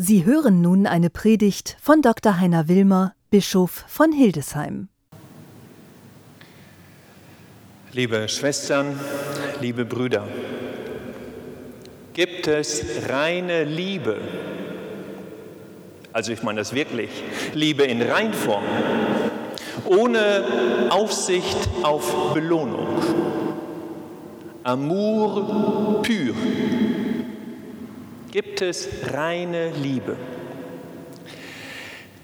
Sie hören nun eine Predigt von Dr. Heiner Wilmer, Bischof von Hildesheim. Liebe Schwestern, liebe Brüder, gibt es reine Liebe? Also ich meine das wirklich, Liebe in Reinform, ohne Aufsicht auf Belohnung. Amour pur gibt es reine Liebe.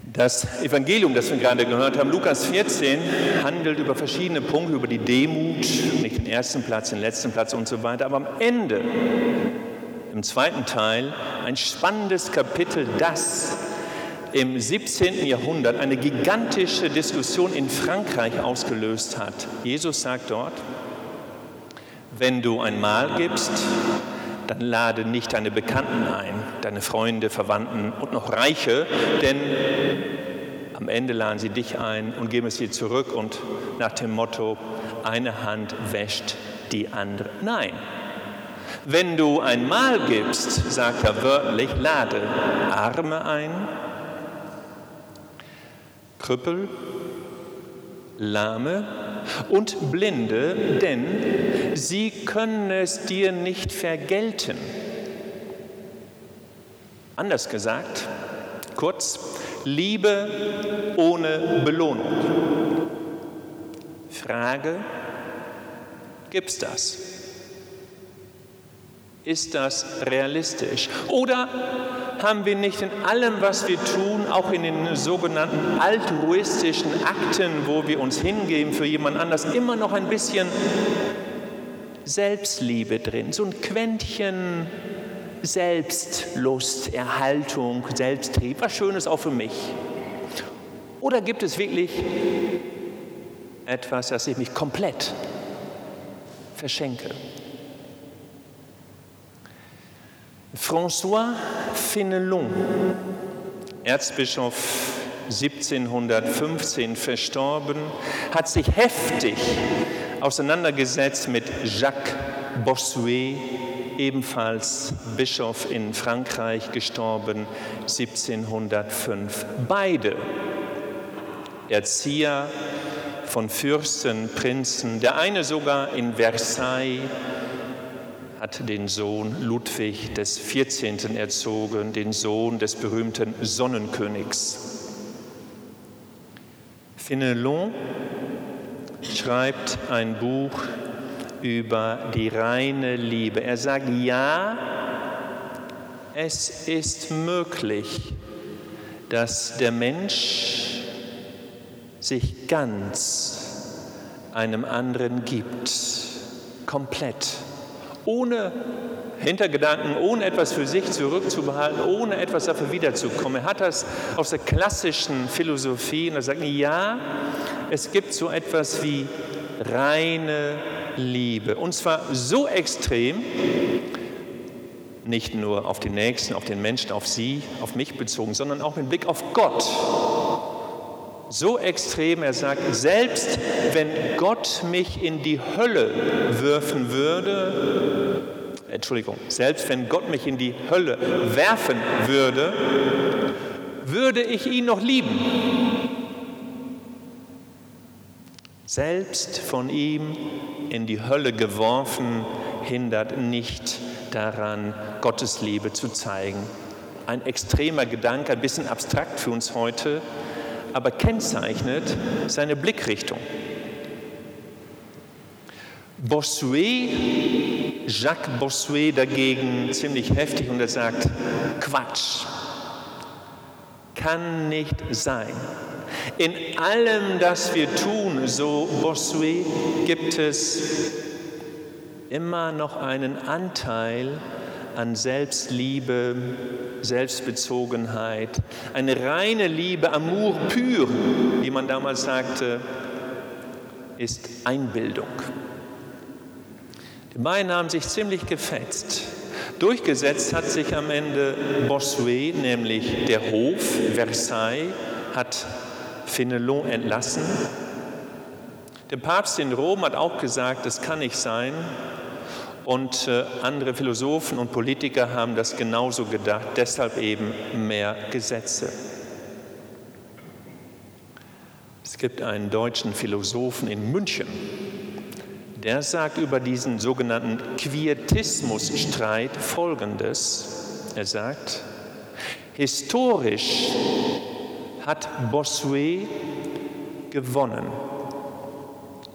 Das Evangelium, das wir gerade gehört haben, Lukas 14, handelt über verschiedene Punkte, über die Demut, nicht den ersten Platz, den letzten Platz und so weiter. Aber am Ende, im zweiten Teil, ein spannendes Kapitel, das im 17. Jahrhundert eine gigantische Diskussion in Frankreich ausgelöst hat. Jesus sagt dort, wenn du ein Mahl gibst, dann lade nicht deine Bekannten ein, deine Freunde, Verwandten und noch Reiche, denn am Ende laden sie dich ein und geben es dir zurück und nach dem Motto, eine Hand wäscht die andere. Nein. Wenn du ein Mahl gibst, sagt er wörtlich, lade Arme ein, Krüppel, Lahme, und Blinde, denn sie können es dir nicht vergelten. Anders gesagt, kurz, Liebe ohne Belohnung. Frage, gibt es das? Ist das realistisch? Oder haben wir nicht in allem, was wir tun, auch in den sogenannten altruistischen Akten, wo wir uns hingeben für jemand anders, immer noch ein bisschen Selbstliebe drin, so ein Quäntchen Selbstlust, Erhaltung, Selbsttrieb, was Schönes auch für mich? Oder gibt es wirklich etwas, das ich mich komplett verschenke? François Fénelon, Erzbischof 1715 verstorben, hat sich heftig auseinandergesetzt mit Jacques Bossuet, ebenfalls Bischof in Frankreich, gestorben 1705. Beide Erzieher von Fürsten, Prinzen, der eine sogar in Versailles hat den Sohn Ludwig des 14. erzogen, den Sohn des berühmten Sonnenkönigs. Fenelon schreibt ein Buch über die reine Liebe. Er sagt, ja, es ist möglich, dass der Mensch sich ganz einem anderen gibt, komplett ohne Hintergedanken, ohne etwas für sich zurückzubehalten, ohne etwas dafür wiederzukommen. Er hat das aus der klassischen Philosophie und er sagt, ja, es gibt so etwas wie reine Liebe. Und zwar so extrem, nicht nur auf den Nächsten, auf den Menschen, auf Sie, auf mich bezogen, sondern auch mit Blick auf Gott so extrem, er sagt, selbst wenn Gott mich in die Hölle würfen würde, Entschuldigung, selbst wenn Gott mich in die Hölle werfen würde, würde ich ihn noch lieben. Selbst von ihm in die Hölle geworfen, hindert nicht daran, Gottes Liebe zu zeigen. Ein extremer Gedanke, ein bisschen abstrakt für uns heute, aber kennzeichnet seine Blickrichtung. Bossuet, Jacques Bossuet dagegen ziemlich heftig und er sagt, Quatsch, kann nicht sein. In allem, das wir tun, so Bossuet, gibt es immer noch einen Anteil an Selbstliebe, Selbstbezogenheit, eine reine Liebe, Amour pur, wie man damals sagte, ist Einbildung. Die beiden haben sich ziemlich gefetzt. Durchgesetzt hat sich am Ende Bossuet, nämlich der Hof Versailles, hat Fenelon entlassen. Der Papst in Rom hat auch gesagt, es kann nicht sein, Und äh, andere Philosophen und Politiker haben das genauso gedacht, deshalb eben mehr Gesetze. Es gibt einen deutschen Philosophen in München, der sagt über diesen sogenannten Quietismusstreit Folgendes. Er sagt, historisch hat Bossuet gewonnen,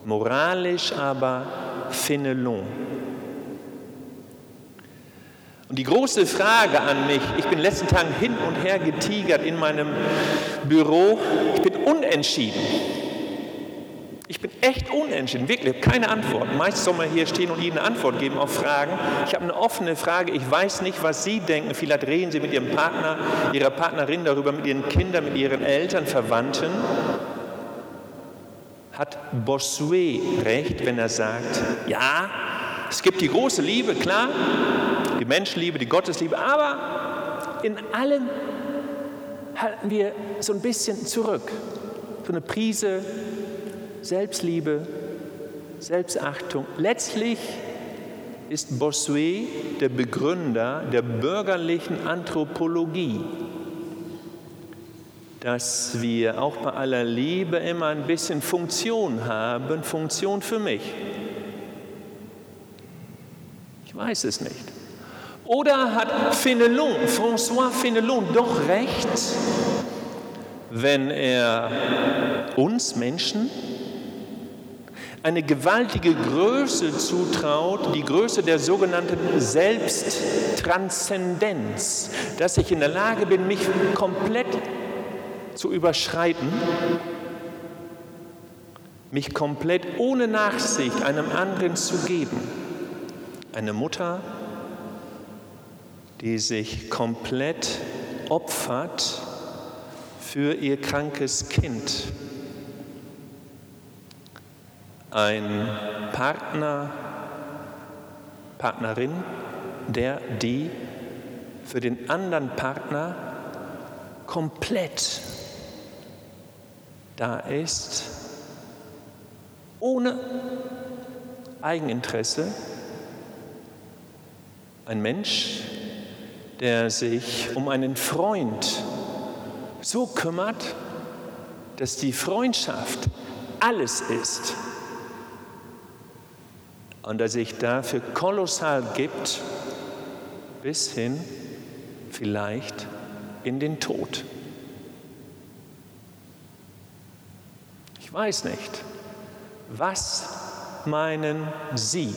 moralisch aber Fenelon. Und die große Frage an mich, ich bin in den letzten Tagen hin und her getigert in meinem Büro, ich bin unentschieden. Ich bin echt unentschieden, wirklich, keine Antwort. Meist soll man hier stehen und Ihnen eine Antwort geben auf Fragen. Ich habe eine offene Frage, ich weiß nicht, was Sie denken. Vielleicht reden Sie mit Ihrem Partner, Ihrer Partnerin darüber, mit Ihren Kindern, mit Ihren Eltern, Verwandten. Hat Bossuet recht, wenn er sagt, ja, es gibt die große Liebe, klar, die Menschenliebe, die Gottesliebe, aber in allem halten wir so ein bisschen zurück. So eine Prise Selbstliebe, Selbstachtung. Letztlich ist Bossuet der Begründer der bürgerlichen Anthropologie, dass wir auch bei aller Liebe immer ein bisschen Funktion haben, Funktion für mich. Ich weiß es nicht. Oder hat Fenelon, François Fenelon doch recht, wenn er uns Menschen eine gewaltige Größe zutraut, die Größe der sogenannten Selbsttranszendenz, dass ich in der Lage bin, mich komplett zu überschreiten, mich komplett ohne Nachsicht einem anderen zu geben. Eine Mutter, die sich komplett opfert für ihr krankes Kind. Ein Partner, Partnerin, der, die für den anderen Partner komplett da ist, ohne Eigeninteresse. Ein Mensch, der sich um einen Freund so kümmert, dass die Freundschaft alles ist und der sich dafür kolossal gibt, bis hin vielleicht in den Tod. Ich weiß nicht, was meinen Sie?